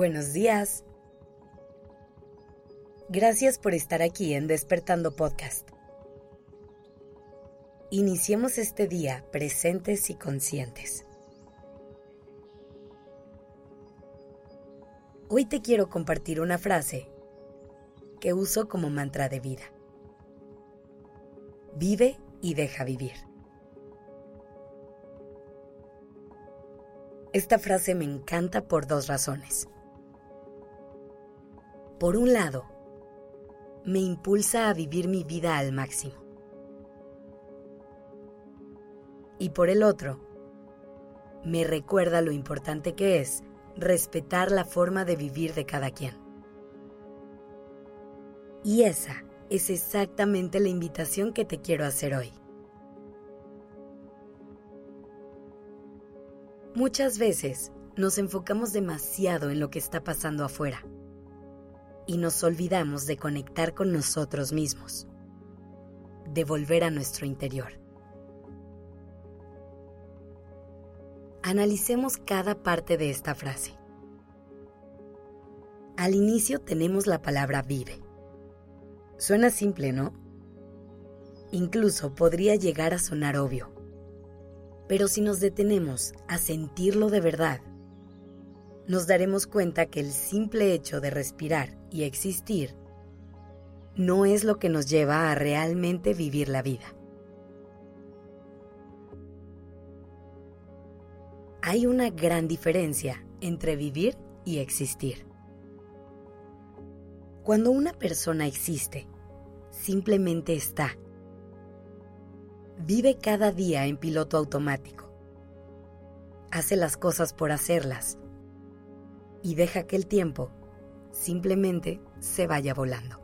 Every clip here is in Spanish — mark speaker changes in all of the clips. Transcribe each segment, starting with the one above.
Speaker 1: Buenos días. Gracias por estar aquí en Despertando Podcast. Iniciemos este día presentes y conscientes. Hoy te quiero compartir una frase que uso como mantra de vida. Vive y deja vivir. Esta frase me encanta por dos razones. Por un lado, me impulsa a vivir mi vida al máximo. Y por el otro, me recuerda lo importante que es respetar la forma de vivir de cada quien. Y esa es exactamente la invitación que te quiero hacer hoy. Muchas veces nos enfocamos demasiado en lo que está pasando afuera y nos olvidamos de conectar con nosotros mismos, de volver a nuestro interior. Analicemos cada parte de esta frase. Al inicio tenemos la palabra vive. Suena simple, ¿no? Incluso podría llegar a sonar obvio. Pero si nos detenemos a sentirlo de verdad, nos daremos cuenta que el simple hecho de respirar y existir no es lo que nos lleva a realmente vivir la vida. Hay una gran diferencia entre vivir y existir. Cuando una persona existe, simplemente está. Vive cada día en piloto automático. Hace las cosas por hacerlas y deja que el tiempo simplemente se vaya volando.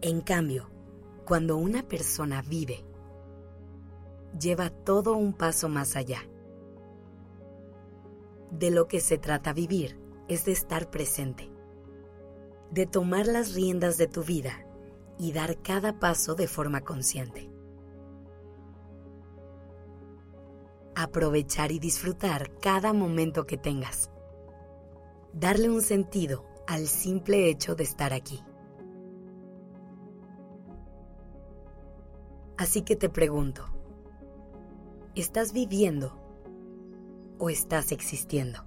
Speaker 1: En cambio, cuando una persona vive, lleva todo un paso más allá. De lo que se trata vivir es de estar presente, de tomar las riendas de tu vida y dar cada paso de forma consciente. Aprovechar y disfrutar cada momento que tengas. Darle un sentido al simple hecho de estar aquí. Así que te pregunto, ¿estás viviendo o estás existiendo?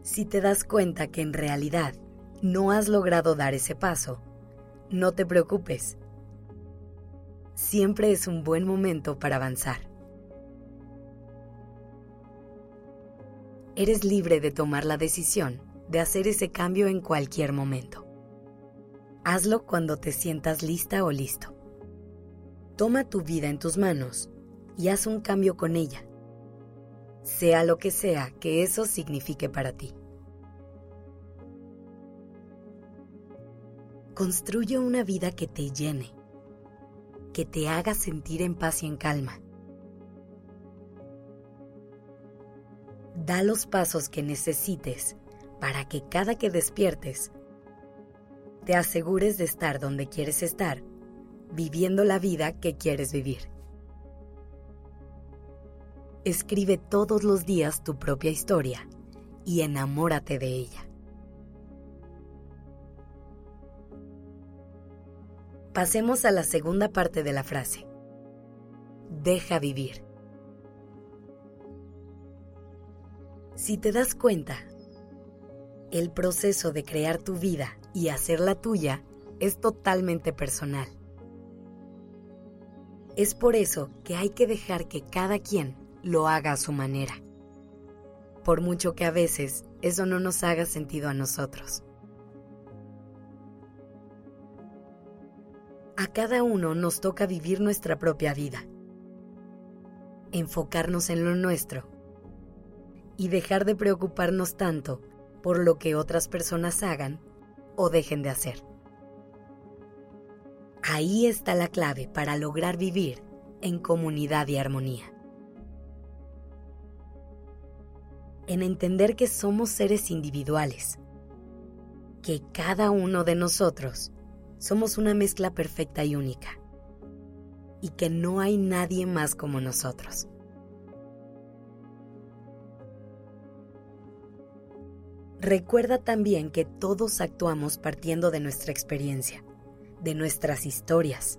Speaker 1: Si te das cuenta que en realidad no has logrado dar ese paso, no te preocupes siempre es un buen momento para avanzar. Eres libre de tomar la decisión de hacer ese cambio en cualquier momento. Hazlo cuando te sientas lista o listo. Toma tu vida en tus manos y haz un cambio con ella, sea lo que sea que eso signifique para ti. Construye una vida que te llene que te haga sentir en paz y en calma. Da los pasos que necesites para que cada que despiertes te asegures de estar donde quieres estar, viviendo la vida que quieres vivir. Escribe todos los días tu propia historia y enamórate de ella. Pasemos a la segunda parte de la frase. Deja vivir. Si te das cuenta, el proceso de crear tu vida y hacerla tuya es totalmente personal. Es por eso que hay que dejar que cada quien lo haga a su manera, por mucho que a veces eso no nos haga sentido a nosotros. A cada uno nos toca vivir nuestra propia vida, enfocarnos en lo nuestro y dejar de preocuparnos tanto por lo que otras personas hagan o dejen de hacer. Ahí está la clave para lograr vivir en comunidad y armonía. En entender que somos seres individuales, que cada uno de nosotros somos una mezcla perfecta y única. y que no hay nadie más como nosotros. Recuerda también que todos actuamos partiendo de nuestra experiencia, de nuestras historias,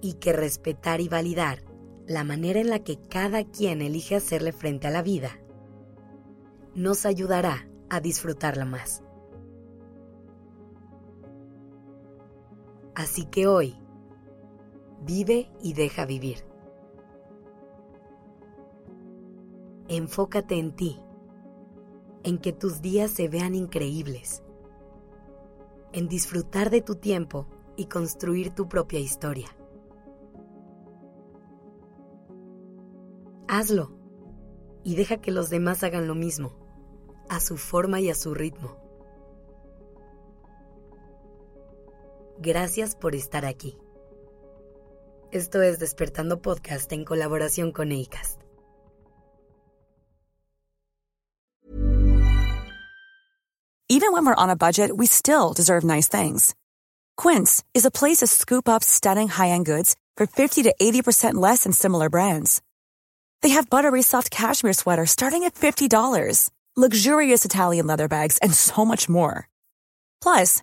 Speaker 1: y que respetar y validar la manera en la que cada quien elige hacerle frente a la vida nos ayudará a disfrutarla más. Así que hoy, vive y deja vivir. Enfócate en ti en que tus días se vean increíbles, en disfrutar de tu tiempo y construir tu propia historia. Hazlo y deja que los demás hagan lo mismo, a su forma y a su ritmo. Gracias por estar aquí. Esto es Despertando Podcast en colaboración con ACAST.
Speaker 2: Even when we're on a budget, we still deserve nice things. Quince is a place to scoop up stunning high-end goods for 50 to 80% less than similar brands. They have buttery soft cashmere sweaters starting at $50, luxurious Italian leather bags, and so much more. Plus,